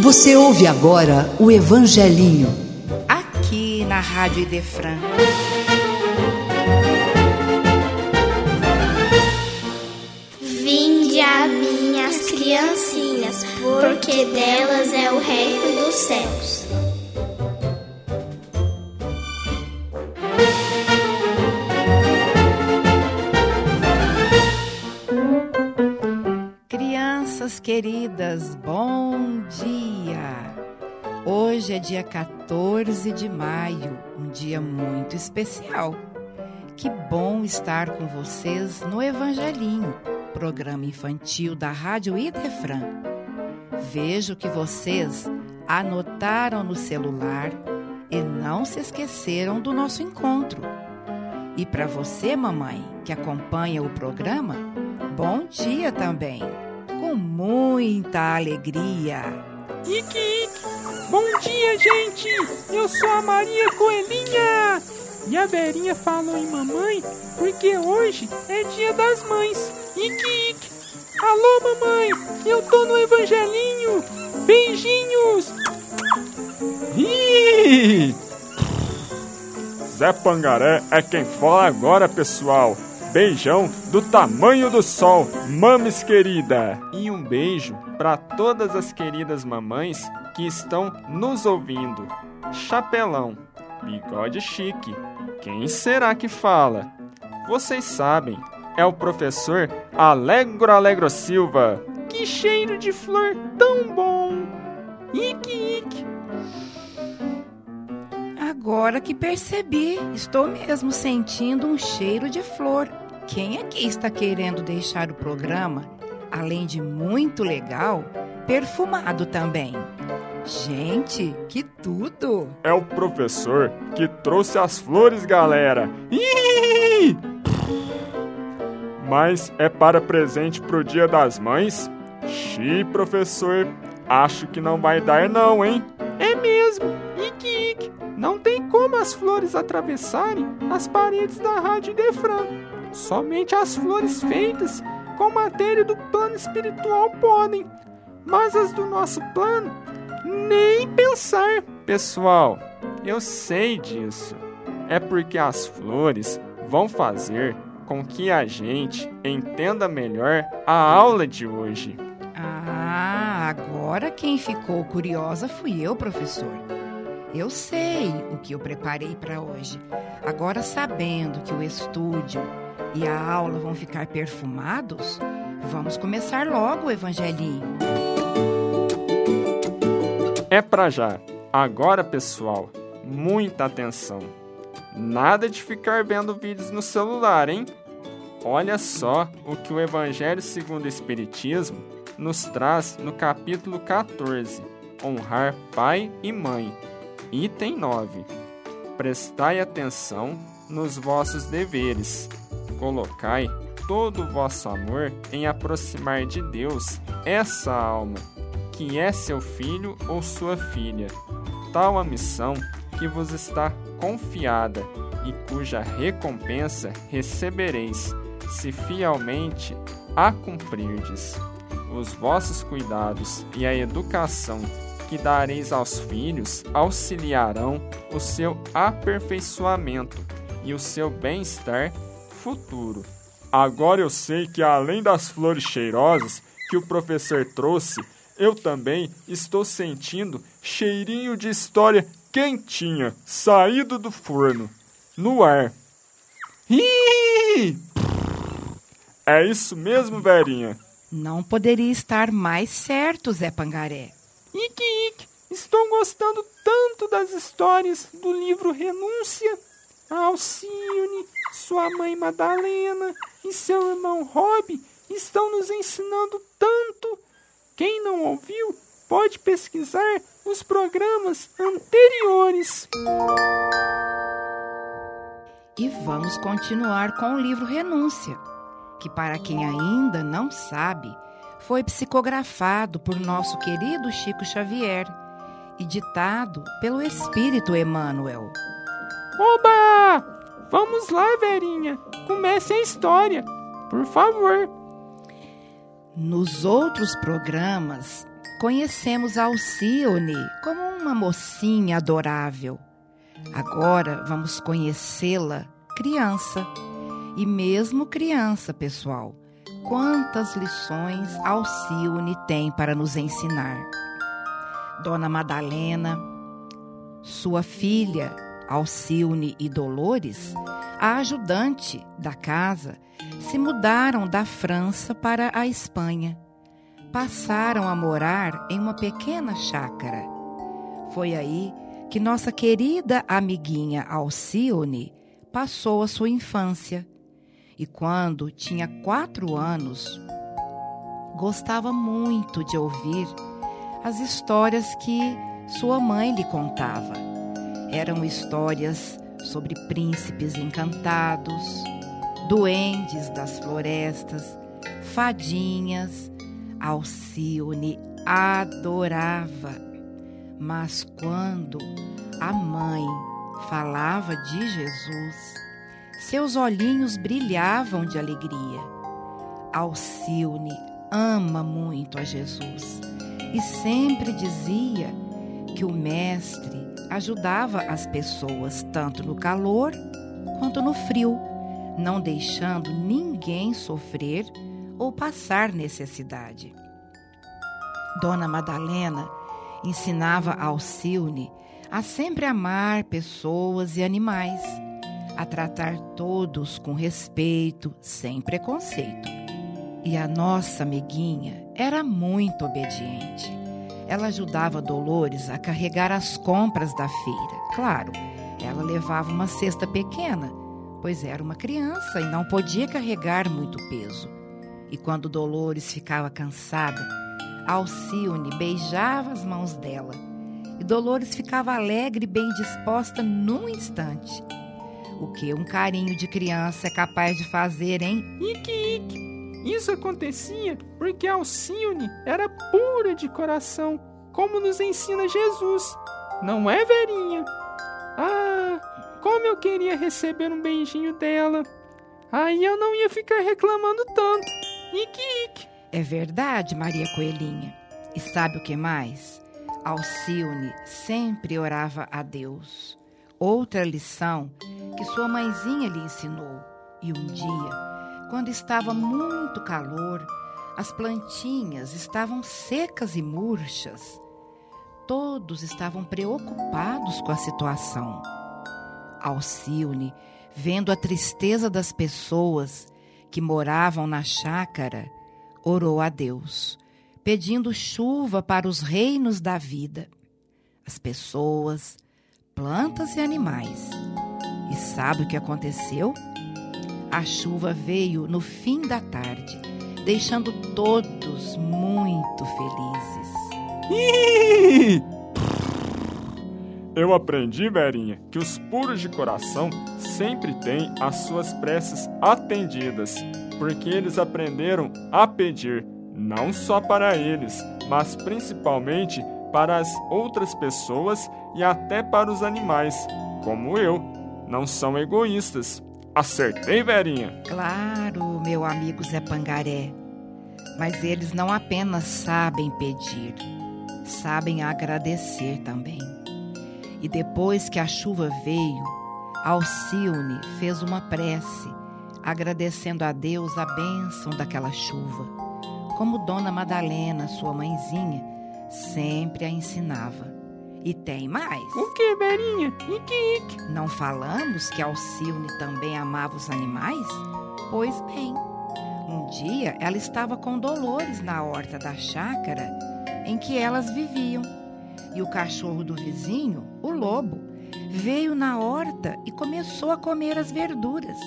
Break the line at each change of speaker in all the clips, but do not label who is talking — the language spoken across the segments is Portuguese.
Você ouve agora o Evangelinho.
Aqui na Rádio Idefran.
Vinde a minhas criancinhas, porque delas é o reino dos céus.
Crianças queridas, bom dia! Hoje é dia 14 de maio, um dia muito especial. Que bom estar com vocês no Evangelinho, programa infantil da Rádio Idefran. Vejo que vocês anotaram no celular e não se esqueceram do nosso encontro. E para você, mamãe, que acompanha o programa, bom dia também, com muita alegria.
Ike, Ike, bom dia, gente! Eu sou a Maria Coelhinha! E a Verinha falou em mamãe porque hoje é dia das mães. Ike, Ike! Alô, mamãe! Eu tô no Evangelinho! Beijinhos!
Zé Pangaré é quem fala agora, pessoal. Beijão do tamanho do sol, mames querida. E um beijo para todas as queridas mamães que estão nos ouvindo. Chapelão, bigode chique. Quem será que fala? Vocês sabem, é o professor Alegro Alegro Silva.
Que cheiro de flor tão bom! Ike, Ike!
Agora que percebi, estou mesmo sentindo um cheiro de flor. Quem aqui está querendo deixar o programa, além de muito legal, perfumado também? Gente, que tudo!
É o professor que trouxe as flores, galera. Mas é para presente pro Dia das Mães? Xi, professor, acho que não vai dar não, hein?
É mesmo! Ike, Ike! Não tem como as flores atravessarem as paredes da Rádio Defran. Somente as flores feitas com matéria do plano espiritual podem. Mas as do nosso plano, nem pensar.
Pessoal, eu sei disso. É porque as flores vão fazer com que a gente entenda melhor a aula de hoje.
Ah, agora quem ficou curiosa fui eu, professor. Eu sei o que eu preparei para hoje. Agora, sabendo que o estúdio e a aula vão ficar perfumados, vamos começar logo o evangelinho.
É pra já. Agora, pessoal, muita atenção. Nada de ficar vendo vídeos no celular, hein? Olha só o que o Evangelho segundo o Espiritismo nos traz no capítulo 14: Honrar pai e mãe. Item 9. Prestai atenção nos vossos deveres. Colocai todo o vosso amor em aproximar de Deus essa alma, que é seu filho ou sua filha. Tal a missão que vos está confiada e cuja recompensa recebereis, se fielmente a cumprirdes. Os vossos cuidados e a educação que dareis aos filhos auxiliarão o seu aperfeiçoamento e o seu bem-estar futuro. Agora eu sei que além das flores cheirosas que o professor trouxe, eu também estou sentindo cheirinho de história quentinha, saído do forno, no ar. Ih! É isso mesmo, Verinha.
Não poderia estar mais certo, Zé Pangaré.
Ike, Ike, estou gostando tanto das histórias do livro Renúncia. Alcione, sua mãe Madalena e seu irmão Rob estão nos ensinando tanto. Quem não ouviu, pode pesquisar os programas anteriores.
E vamos continuar com o livro Renúncia, que, para quem ainda não sabe, foi psicografado por nosso querido Chico Xavier e ditado pelo Espírito Emmanuel.
Oba! Vamos lá, Verinha, comece a história, por favor.
Nos outros programas, conhecemos Alcione como uma mocinha adorável. Agora vamos conhecê-la criança. E mesmo criança, pessoal, quantas lições Alcione tem para nos ensinar. Dona Madalena, sua filha Alcione e Dolores, a ajudante da casa, se mudaram da França para a Espanha. Passaram a morar em uma pequena chácara. Foi aí que nossa querida amiguinha Alcione passou a sua infância. E quando tinha quatro anos, gostava muito de ouvir as histórias que sua mãe lhe contava. Eram histórias sobre príncipes encantados, duendes das florestas, fadinhas. Alcione adorava. Mas quando a mãe falava de Jesus, seus olhinhos brilhavam de alegria. Alcione ama muito a Jesus e sempre dizia que o Mestre ajudava as pessoas tanto no calor quanto no frio, não deixando ninguém sofrer ou passar necessidade. Dona Madalena ensinava Alcione a sempre amar pessoas e animais, a tratar todos com respeito, sem preconceito. E a nossa amiguinha era muito obediente. Ela ajudava Dolores a carregar as compras da feira. Claro, ela levava uma cesta pequena, pois era uma criança e não podia carregar muito peso. E quando Dolores ficava cansada, Alcione beijava as mãos dela e Dolores ficava alegre e bem disposta num instante. O que um carinho de criança é capaz de fazer, hein?
Ike, Ike. Isso acontecia porque Alcione era pura de coração, como nos ensina Jesus. Não é, Verinha? Ah, como eu queria receber um beijinho dela. Aí eu não ia ficar reclamando tanto. Ike, Ike.
É verdade, Maria Coelhinha. E sabe o que mais? Alcione sempre orava a Deus. Outra lição que sua mãezinha lhe ensinou. E um dia, quando estava muito calor, as plantinhas estavam secas e murchas. Todos estavam preocupados com a situação. Alcione, vendo a tristeza das pessoas que moravam na chácara, orou a Deus, pedindo chuva para os reinos da vida, as pessoas, plantas e animais. E sabe o que aconteceu? A chuva veio no fim da tarde, deixando todos muito felizes.
Eu aprendi, Verinha, que os puros de coração sempre têm as suas preces atendidas porque eles aprenderam a pedir, não só para eles, mas principalmente para as outras pessoas e até para os animais, como eu. Não são egoístas. Acertei, Verinha?
Claro, meu amigo Zé Pangaré. Mas eles não apenas sabem pedir, sabem agradecer também. E depois que a chuva veio, Alcione fez uma prece agradecendo a Deus a bênção daquela chuva, como Dona Madalena, sua mãezinha, sempre a ensinava. E tem mais.
O que, Berinha? Ike, Ike.
Não falamos que Alcione também amava os animais? Pois bem, um dia ela estava com Dolores na horta da chácara em que elas viviam. E o cachorro do vizinho, o lobo, veio na horta e começou a comer as verduras.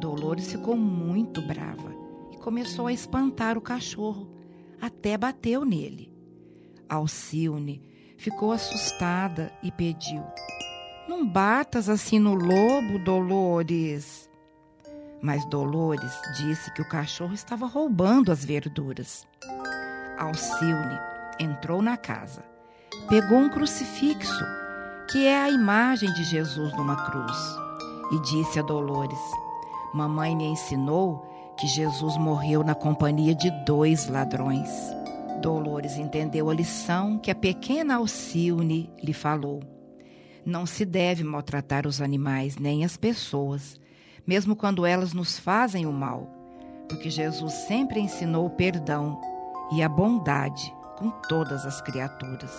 Dolores ficou muito brava e começou a espantar o cachorro, até bateu nele. Alcione ficou assustada e pediu: Não batas assim no lobo, Dolores. Mas Dolores disse que o cachorro estava roubando as verduras. Alcione entrou na casa, pegou um crucifixo, que é a imagem de Jesus numa cruz, e disse a Dolores: Mamãe me ensinou que Jesus morreu na companhia de dois ladrões, Dolores entendeu a lição que a pequena Alcione lhe falou. Não se deve maltratar os animais nem as pessoas, mesmo quando elas nos fazem o mal, porque Jesus sempre ensinou o perdão e a bondade com todas as criaturas.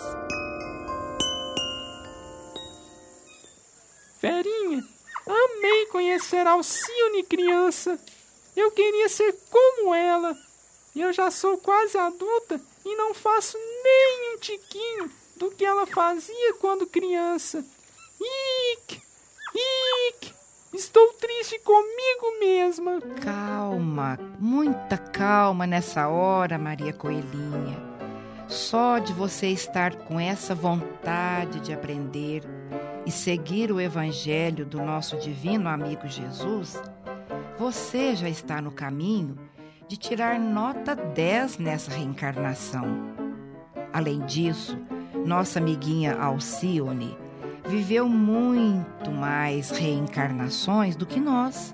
Ferinha, amei conhecer Alcione criança. Eu queria ser como ela. Eu já sou quase adulta e não faço nem um tiquinho do que ela fazia quando criança. Ick! Ick! Estou triste comigo mesma.
Calma, muita calma nessa hora, Maria Coelhinha. Só de você estar com essa vontade de aprender e seguir o Evangelho do nosso divino amigo Jesus, você já está no caminho de tirar nota 10 nessa reencarnação. Além disso, nossa amiguinha Alcione viveu muito mais reencarnações do que nós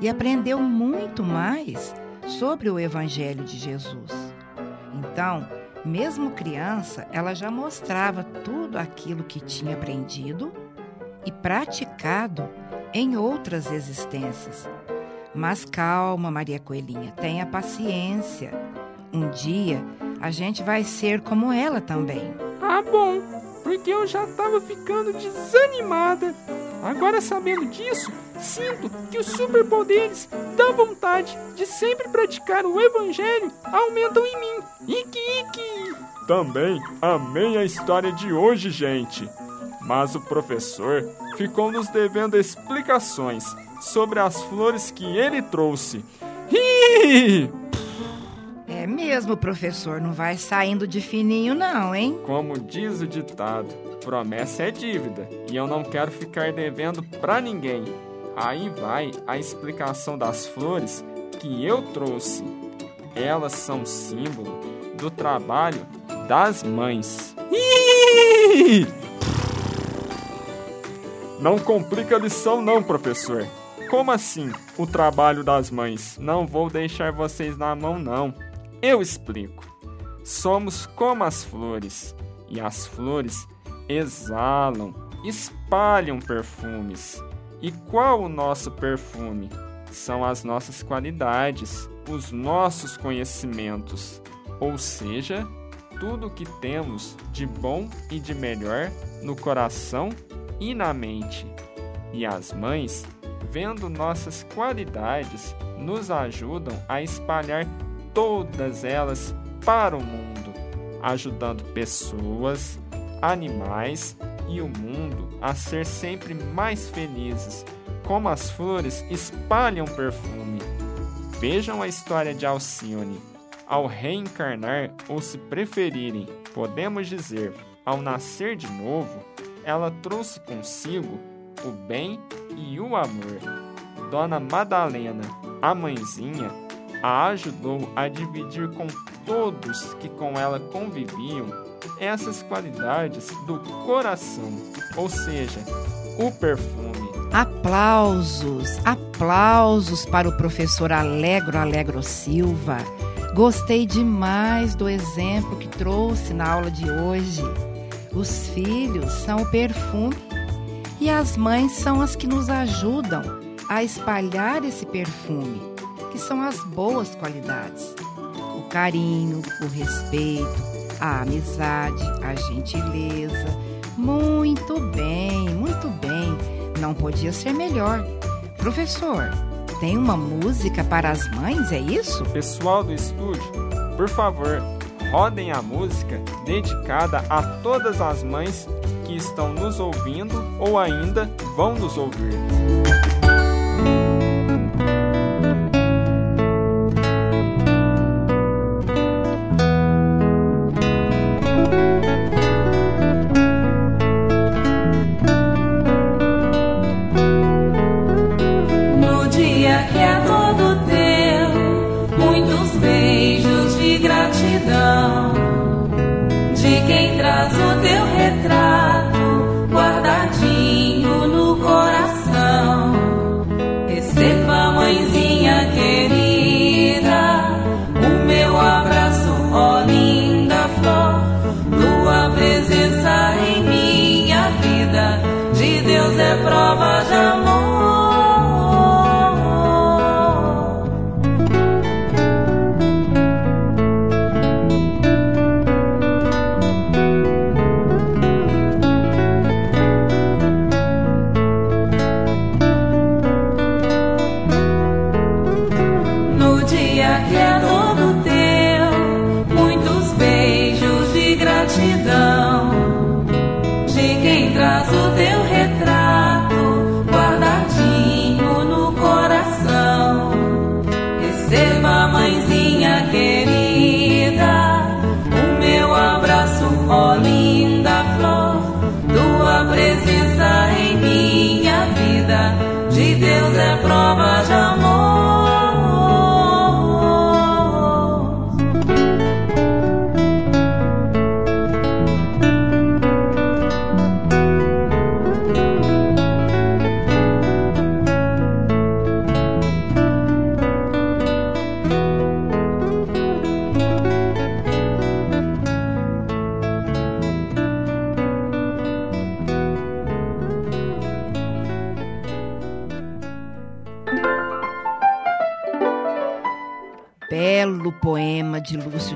e aprendeu muito mais sobre o Evangelho de Jesus. Então, mesmo criança, ela já mostrava tudo aquilo que tinha aprendido e praticado em outras existências mas calma, Maria Coelhinha, tenha paciência. Um dia a gente vai ser como ela também.
Ah, bom, porque eu já estava ficando desanimada. Agora, sabendo disso, sinto que os superpoderes da vontade de sempre praticar o evangelho aumentam em mim. Iki, iki!
Também amei a história de hoje, gente. Mas o professor ficou nos devendo explicações sobre as flores que ele trouxe. Hi!
É mesmo, professor, não vai saindo de fininho não, hein?
Como diz o ditado, promessa é dívida e eu não quero ficar devendo pra ninguém. Aí vai a explicação das flores que eu trouxe. Elas são símbolo do trabalho das mães. Não complica a lição não, professor. Como assim, o trabalho das mães? Não vou deixar vocês na mão, não. Eu explico. Somos como as flores, e as flores exalam, espalham perfumes. E qual o nosso perfume? São as nossas qualidades, os nossos conhecimentos, ou seja, tudo que temos de bom e de melhor no coração e na mente. E as mães vendo nossas qualidades, nos ajudam a espalhar todas elas para o mundo, ajudando pessoas, animais e o mundo a ser sempre mais felizes, como as flores espalham perfume. Vejam a história de Alcione. Ao reencarnar, ou se preferirem, podemos dizer, ao nascer de novo, ela trouxe consigo o bem e o amor. Dona Madalena, a mãezinha, a ajudou a dividir com todos que com ela conviviam essas qualidades do coração, ou seja, o perfume.
Aplausos, aplausos para o professor Alegro Alegro Silva. Gostei demais do exemplo que trouxe na aula de hoje. Os filhos são o perfume e as mães são as que nos ajudam a espalhar esse perfume, que são as boas qualidades: o carinho, o respeito, a amizade, a gentileza. Muito bem, muito bem. Não podia ser melhor. Professor, tem uma música para as mães, é isso?
Pessoal do estúdio, por favor, rodem a música dedicada a todas as mães que estão nos ouvindo ou ainda vão nos ouvir.
É prova de amor.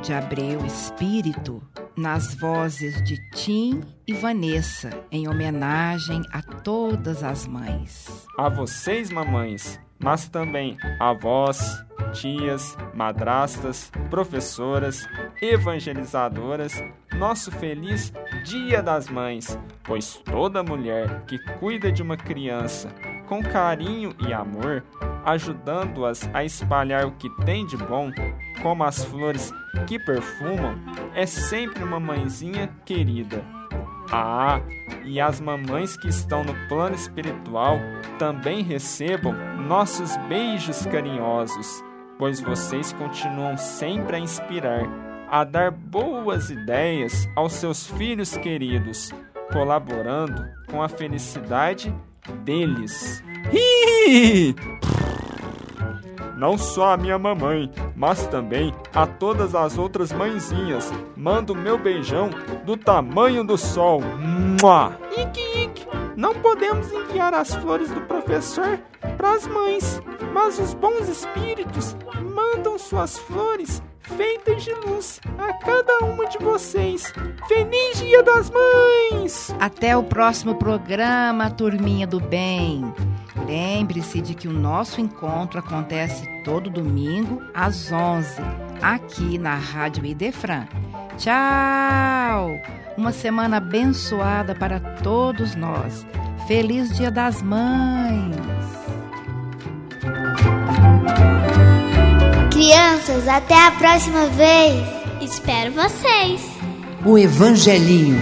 De Abreu, Espírito, nas vozes de Tim e Vanessa, em homenagem a todas as mães.
A vocês, mamães, mas também avós, tias, madrastas, professoras, evangelizadoras, nosso feliz Dia das Mães, pois toda mulher que cuida de uma criança com carinho e amor, ajudando-as a espalhar o que tem de bom, como as flores que perfumam, é sempre uma mãezinha querida. Ah, e as mamães que estão no plano espiritual também recebam nossos beijos carinhosos, pois vocês continuam sempre a inspirar, a dar boas ideias aos seus filhos queridos, colaborando com a felicidade deles. Hi! Não só a minha mamãe, mas também a todas as outras mãezinhas. Mando meu beijão do tamanho do sol. Mua!
Ike, Ike, não podemos enviar as flores do professor para as mães, mas os bons espíritos mandam suas flores feitas de luz a cada uma de vocês. Feliz Dia das Mães!
Até o próximo programa, turminha do bem. Lembre-se de que o nosso encontro acontece todo domingo às 11, aqui na Rádio Idefran. Tchau! Uma semana abençoada para todos nós. Feliz Dia das Mães!
Crianças, até a próxima vez. Espero vocês.
O Evangelinho.